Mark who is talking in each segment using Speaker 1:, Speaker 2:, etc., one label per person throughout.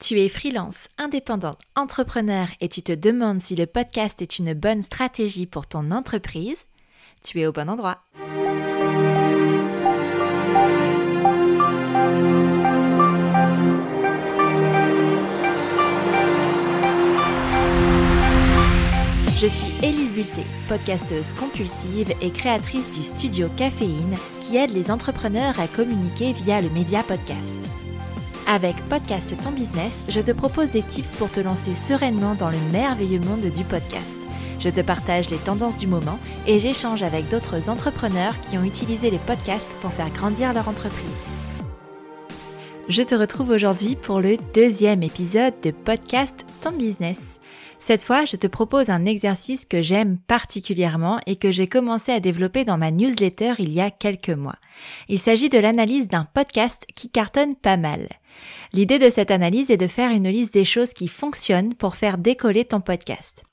Speaker 1: Tu es freelance, indépendant, entrepreneur et tu te demandes si le podcast est une bonne stratégie pour ton entreprise Tu es au bon endroit. Je suis Élise Bulté, podcasteuse compulsive et créatrice du studio Caféine qui aide les entrepreneurs à communiquer via le média podcast. Avec Podcast Ton Business, je te propose des tips pour te lancer sereinement dans le merveilleux monde du podcast. Je te partage les tendances du moment et j'échange avec d'autres entrepreneurs qui ont utilisé les podcasts pour faire grandir leur entreprise. Je te retrouve aujourd'hui pour le deuxième épisode de Podcast Ton Business. Cette fois, je te propose un exercice que j'aime particulièrement et que j'ai commencé à développer dans ma newsletter il y a quelques mois. Il s'agit de l'analyse d'un podcast qui cartonne pas mal. L'idée de cette analyse est de faire une liste des choses qui fonctionnent pour faire décoller ton podcast.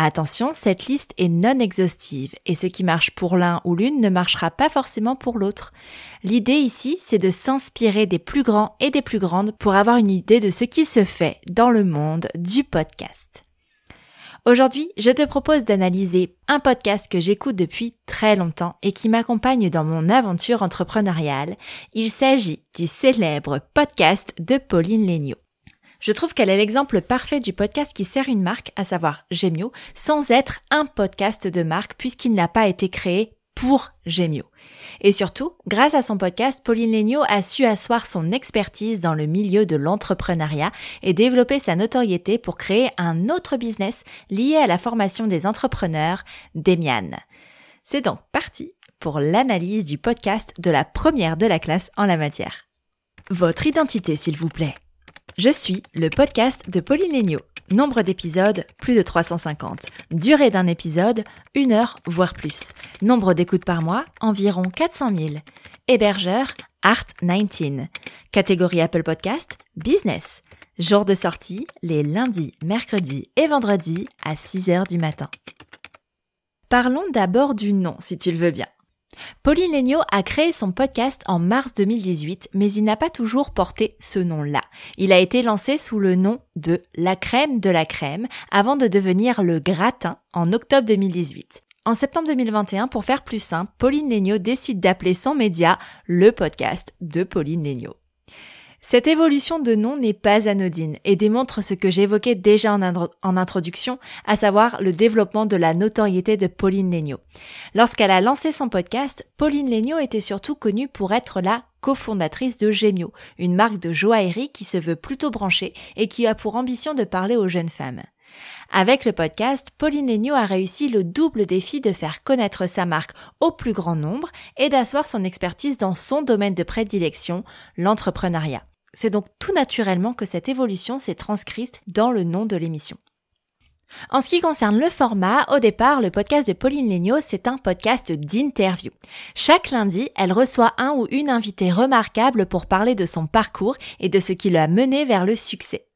Speaker 1: Attention, cette liste est non exhaustive et ce qui marche pour l'un ou l'une ne marchera pas forcément pour l'autre. L'idée ici, c'est de s'inspirer des plus grands et des plus grandes pour avoir une idée de ce qui se fait dans le monde du podcast. Aujourd'hui, je te propose d'analyser un podcast que j'écoute depuis très longtemps et qui m'accompagne dans mon aventure entrepreneuriale. Il s'agit du célèbre podcast de Pauline Léniaud. Je trouve qu'elle est l'exemple parfait du podcast qui sert une marque, à savoir Gemio, sans être un podcast de marque puisqu'il n'a pas été créé pour Gemio. Et surtout, grâce à son podcast, Pauline Legnaud a su asseoir son expertise dans le milieu de l'entrepreneuriat et développer sa notoriété pour créer un autre business lié à la formation des entrepreneurs, Demian. C'est donc parti pour l'analyse du podcast de la première de la classe en la matière. Votre identité, s'il vous plaît. Je suis le podcast de Pauline Legnaud. Nombre d'épisodes, plus de 350. Durée d'un épisode, une heure, voire plus. Nombre d'écoutes par mois, environ 400 000. Hébergeur, Art19. Catégorie Apple Podcast, Business. Jour de sortie, les lundis, mercredis et vendredis à 6 heures du matin. Parlons d'abord du nom, si tu le veux bien. Pauline Legnaud a créé son podcast en mars 2018, mais il n'a pas toujours porté ce nom-là. Il a été lancé sous le nom de La crème de la crème avant de devenir Le Gratin en octobre 2018. En septembre 2021, pour faire plus simple, Pauline Legnaud décide d'appeler son média le podcast de Pauline Legnaud. Cette évolution de nom n'est pas anodine et démontre ce que j'évoquais déjà en, introduction, à savoir le développement de la notoriété de Pauline Legnaud. Lorsqu'elle a lancé son podcast, Pauline Legnaud était surtout connue pour être la cofondatrice de Gemio, une marque de joaillerie qui se veut plutôt branchée et qui a pour ambition de parler aux jeunes femmes. Avec le podcast, Pauline Legnaud a réussi le double défi de faire connaître sa marque au plus grand nombre et d'asseoir son expertise dans son domaine de prédilection, l'entrepreneuriat. C'est donc tout naturellement que cette évolution s'est transcrite dans le nom de l'émission. En ce qui concerne le format, au départ, le podcast de Pauline Legnaud, c'est un podcast d'interview. Chaque lundi, elle reçoit un ou une invitée remarquable pour parler de son parcours et de ce qui l'a mené vers le succès.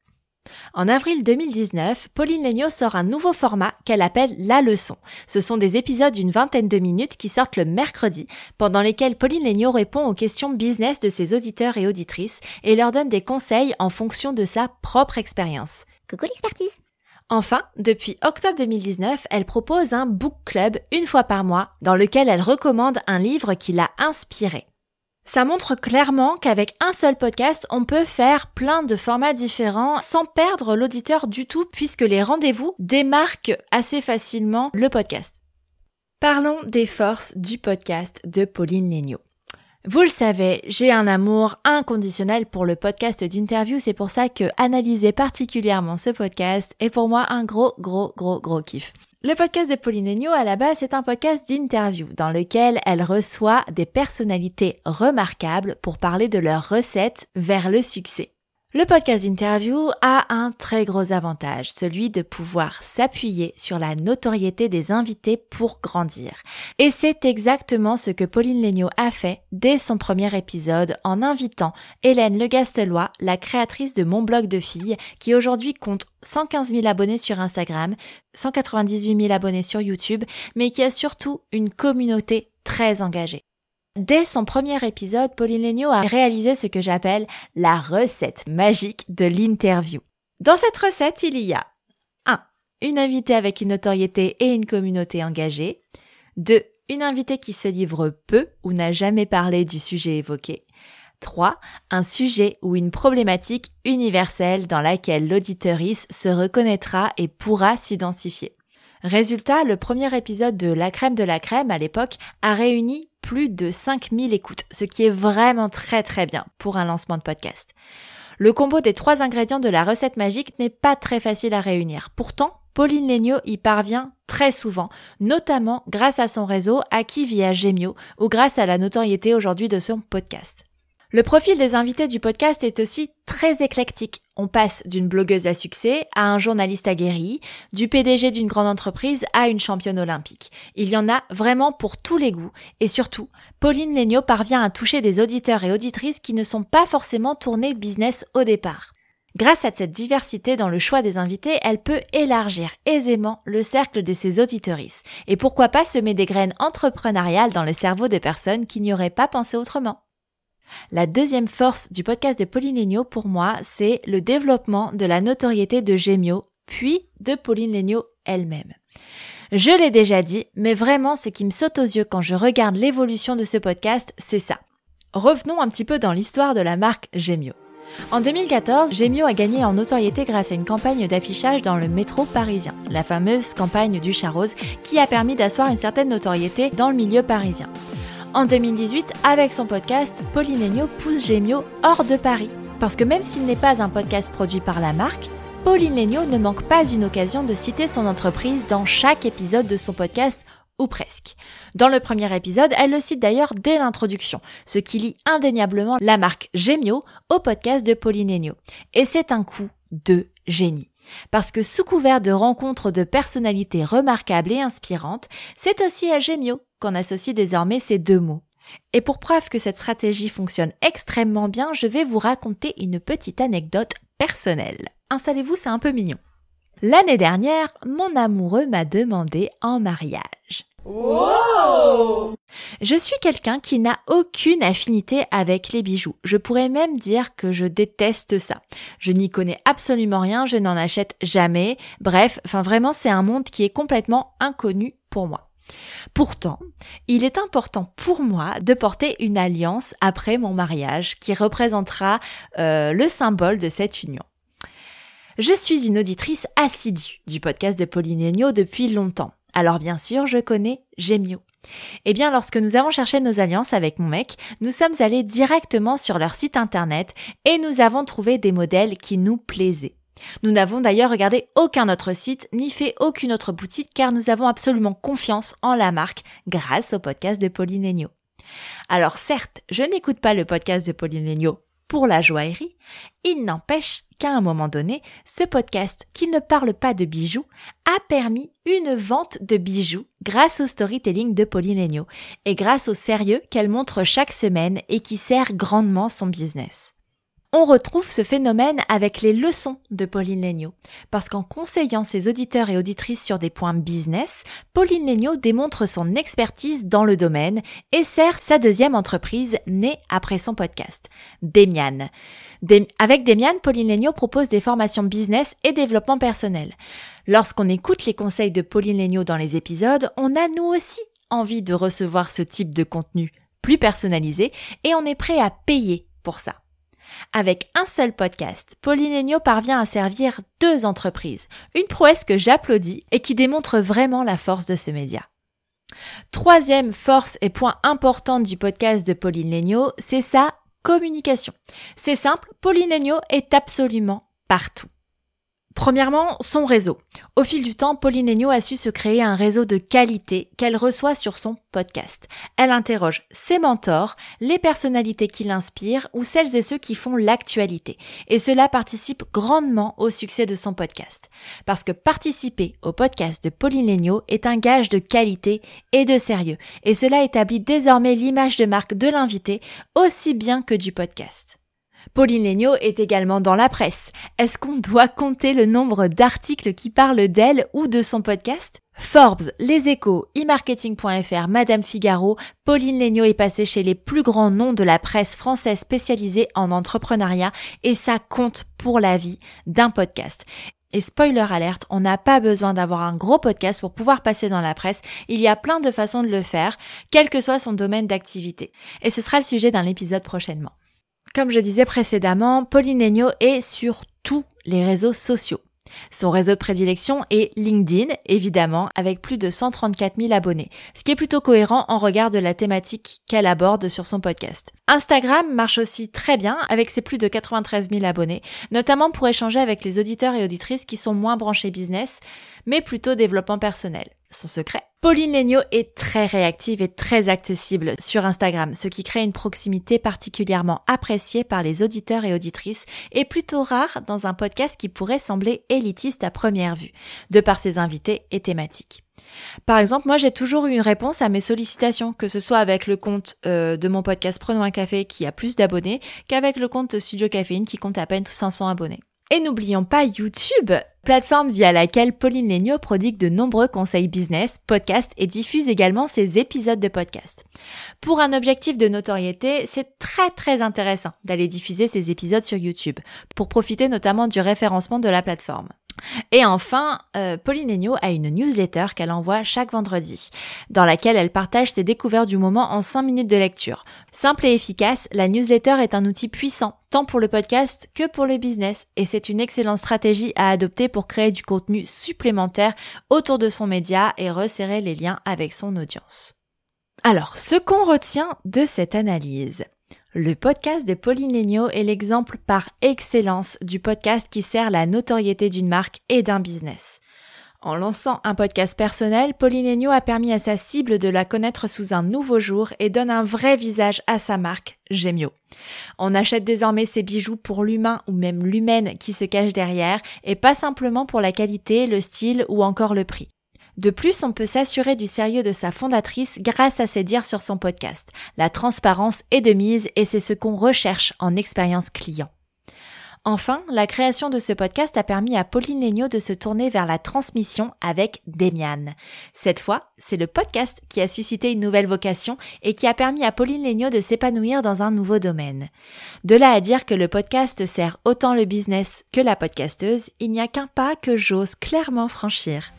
Speaker 1: En avril 2019, Pauline Legnaud sort un nouveau format qu'elle appelle La Leçon. Ce sont des épisodes d'une vingtaine de minutes qui sortent le mercredi, pendant lesquels Pauline Legnaud répond aux questions business de ses auditeurs et auditrices et leur donne des conseils en fonction de sa propre expérience.
Speaker 2: Coucou l'expertise
Speaker 1: Enfin, depuis octobre 2019, elle propose un book club une fois par mois dans lequel elle recommande un livre qui l'a inspiré. Ça montre clairement qu'avec un seul podcast, on peut faire plein de formats différents sans perdre l'auditeur du tout puisque les rendez-vous démarquent assez facilement le podcast. Parlons des forces du podcast de Pauline Legnaud. Vous le savez, j'ai un amour inconditionnel pour le podcast d'interview, c'est pour ça que analyser particulièrement ce podcast est pour moi un gros, gros, gros, gros kiff. Le podcast de Pauline à la base, c'est un podcast d'interview dans lequel elle reçoit des personnalités remarquables pour parler de leurs recettes vers le succès. Le podcast interview a un très gros avantage, celui de pouvoir s'appuyer sur la notoriété des invités pour grandir. Et c'est exactement ce que Pauline Legnaud a fait dès son premier épisode en invitant Hélène Le Gastelois, la créatrice de Mon blog de filles, qui aujourd'hui compte 115 000 abonnés sur Instagram, 198 000 abonnés sur YouTube, mais qui a surtout une communauté très engagée. Dès son premier épisode, Pauline Legnaud a réalisé ce que j'appelle la recette magique de l'interview. Dans cette recette, il y a 1. Une invitée avec une notoriété et une communauté engagée. 2. Une invitée qui se livre peu ou n'a jamais parlé du sujet évoqué. 3. Un sujet ou une problématique universelle dans laquelle l'auditeurice se reconnaîtra et pourra s'identifier. Résultat, le premier épisode de La crème de la crème à l'époque a réuni plus de 5000 écoutes, ce qui est vraiment très très bien pour un lancement de podcast. Le combo des trois ingrédients de la recette magique n'est pas très facile à réunir. Pourtant, Pauline Legnaud y parvient très souvent, notamment grâce à son réseau acquis via Gemio ou grâce à la notoriété aujourd'hui de son podcast. Le profil des invités du podcast est aussi très éclectique. On passe d'une blogueuse à succès à un journaliste aguerri, du PDG d'une grande entreprise à une championne olympique. Il y en a vraiment pour tous les goûts et surtout, Pauline Legnaud parvient à toucher des auditeurs et auditrices qui ne sont pas forcément tournés business au départ. Grâce à cette diversité dans le choix des invités, elle peut élargir aisément le cercle de ses auditorices. Et pourquoi pas semer des graines entrepreneuriales dans le cerveau des personnes qui n'y auraient pas pensé autrement. La deuxième force du podcast de Pauline Legnaud pour moi, c'est le développement de la notoriété de Gemio, puis de Pauline Legnaud elle-même. Je l'ai déjà dit, mais vraiment ce qui me saute aux yeux quand je regarde l'évolution de ce podcast, c'est ça. Revenons un petit peu dans l'histoire de la marque Gemio. En 2014, Gemio a gagné en notoriété grâce à une campagne d'affichage dans le métro parisien, la fameuse campagne du Charose, qui a permis d'asseoir une certaine notoriété dans le milieu parisien. En 2018, avec son podcast, Pauline pousse Gemio hors de Paris. Parce que même s'il n'est pas un podcast produit par la marque, Pauline ne manque pas une occasion de citer son entreprise dans chaque épisode de son podcast ou presque. Dans le premier épisode, elle le cite d'ailleurs dès l'introduction, ce qui lie indéniablement la marque Gemio au podcast de Pauline. Et c'est un coup de génie. Parce que sous couvert de rencontres de personnalités remarquables et inspirantes, c'est aussi à Gemio qu'on associe désormais ces deux mots. Et pour preuve que cette stratégie fonctionne extrêmement bien, je vais vous raconter une petite anecdote personnelle. Installez-vous, c'est un peu mignon. L'année dernière, mon amoureux m'a demandé en mariage. Wow je suis quelqu'un qui n'a aucune affinité avec les bijoux. Je pourrais même dire que je déteste ça. Je n'y connais absolument rien, je n'en achète jamais. Bref, enfin vraiment c'est un monde qui est complètement inconnu pour moi. Pourtant, il est important pour moi de porter une alliance après mon mariage qui représentera euh, le symbole de cette union. Je suis une auditrice assidue du podcast de Pauline depuis longtemps. Alors bien sûr, je connais Gemio. Eh bien, lorsque nous avons cherché nos alliances avec mon mec, nous sommes allés directement sur leur site internet et nous avons trouvé des modèles qui nous plaisaient. Nous n'avons d'ailleurs regardé aucun autre site ni fait aucune autre boutique car nous avons absolument confiance en la marque grâce au podcast de Pauline Alors certes, je n'écoute pas le podcast de Pauline pour la joaillerie, il n'empêche qu'à un moment donné, ce podcast qui ne parle pas de bijoux a permis une vente de bijoux grâce au storytelling de Pauline et grâce au sérieux qu'elle montre chaque semaine et qui sert grandement son business. On retrouve ce phénomène avec les leçons de Pauline Legnaud, parce qu'en conseillant ses auditeurs et auditrices sur des points business, Pauline Legnaud démontre son expertise dans le domaine et sert sa deuxième entreprise née après son podcast, Demian. avec Demian, Pauline Legnaud propose des formations business et développement personnel. Lorsqu'on écoute les conseils de Pauline Legnaud dans les épisodes, on a nous aussi envie de recevoir ce type de contenu plus personnalisé et on est prêt à payer pour ça. Avec un seul podcast, Pauline parvient à servir deux entreprises, une prouesse que j'applaudis et qui démontre vraiment la force de ce média. Troisième force et point important du podcast de Pauline c'est sa communication. C'est simple, Pauline est absolument partout. Premièrement, son réseau. Au fil du temps, Pauline a su se créer un réseau de qualité qu'elle reçoit sur son podcast. Elle interroge ses mentors, les personnalités qui l'inspirent ou celles et ceux qui font l'actualité. Et cela participe grandement au succès de son podcast. Parce que participer au podcast de Pauline est un gage de qualité et de sérieux. Et cela établit désormais l'image de marque de l'invité aussi bien que du podcast. Pauline Legnaud est également dans la presse. Est-ce qu'on doit compter le nombre d'articles qui parlent d'elle ou de son podcast? Forbes, Les Échos, e-marketing.fr, Madame Figaro, Pauline Legnaud est passée chez les plus grands noms de la presse française spécialisée en entrepreneuriat et ça compte pour la vie d'un podcast. Et spoiler alerte, on n'a pas besoin d'avoir un gros podcast pour pouvoir passer dans la presse. Il y a plein de façons de le faire, quel que soit son domaine d'activité. Et ce sera le sujet d'un épisode prochainement. Comme je disais précédemment, Pauline Legnaud est sur tous les réseaux sociaux. Son réseau de prédilection est LinkedIn, évidemment, avec plus de 134 000 abonnés, ce qui est plutôt cohérent en regard de la thématique qu'elle aborde sur son podcast. Instagram marche aussi très bien avec ses plus de 93 000 abonnés, notamment pour échanger avec les auditeurs et auditrices qui sont moins branchés business, mais plutôt développement personnel. Son secret Pauline Legnaud est très réactive et très accessible sur Instagram, ce qui crée une proximité particulièrement appréciée par les auditeurs et auditrices et plutôt rare dans un podcast qui pourrait sembler élitiste à première vue, de par ses invités et thématiques. Par exemple, moi j'ai toujours eu une réponse à mes sollicitations, que ce soit avec le compte euh, de mon podcast Prenons un café qui a plus d'abonnés qu'avec le compte Studio Caféine qui compte à peine 500 abonnés. Et n'oublions pas YouTube, plateforme via laquelle Pauline Legnaud prodigue de nombreux conseils business, podcasts et diffuse également ses épisodes de podcast. Pour un objectif de notoriété, c'est très très intéressant d'aller diffuser ces épisodes sur YouTube, pour profiter notamment du référencement de la plateforme. Et enfin, euh, Pauline Agneau a une newsletter qu'elle envoie chaque vendredi, dans laquelle elle partage ses découvertes du moment en 5 minutes de lecture. Simple et efficace, la newsletter est un outil puissant, tant pour le podcast que pour le business, et c'est une excellente stratégie à adopter pour créer du contenu supplémentaire autour de son média et resserrer les liens avec son audience. Alors, ce qu'on retient de cette analyse. Le podcast de Pauline est l'exemple par excellence du podcast qui sert la notoriété d'une marque et d'un business. En lançant un podcast personnel, Pauline a permis à sa cible de la connaître sous un nouveau jour et donne un vrai visage à sa marque, Gemio. On achète désormais ses bijoux pour l'humain ou même l'humaine qui se cache derrière et pas simplement pour la qualité, le style ou encore le prix. De plus, on peut s'assurer du sérieux de sa fondatrice grâce à ses dires sur son podcast. La transparence est de mise et c'est ce qu'on recherche en expérience client. Enfin, la création de ce podcast a permis à Pauline Legnaud de se tourner vers la transmission avec Demian. Cette fois, c'est le podcast qui a suscité une nouvelle vocation et qui a permis à Pauline Legnaud de s'épanouir dans un nouveau domaine. De là à dire que le podcast sert autant le business que la podcasteuse, il n'y a qu'un pas que j'ose clairement franchir.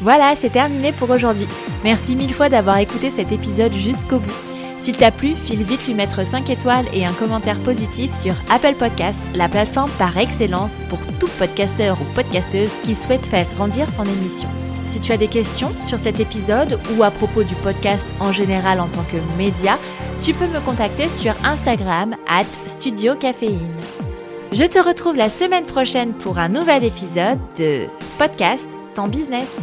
Speaker 1: Voilà, c'est terminé pour aujourd'hui. Merci mille fois d'avoir écouté cet épisode jusqu'au bout. S'il t'a plu, file vite lui mettre 5 étoiles et un commentaire positif sur Apple Podcast, la plateforme par excellence pour tout podcasteur ou podcasteuse qui souhaite faire grandir son émission. Si tu as des questions sur cet épisode ou à propos du podcast en général en tant que média, tu peux me contacter sur Instagram at Studio Caféine. Je te retrouve la semaine prochaine pour un nouvel épisode de Podcast Ton Business.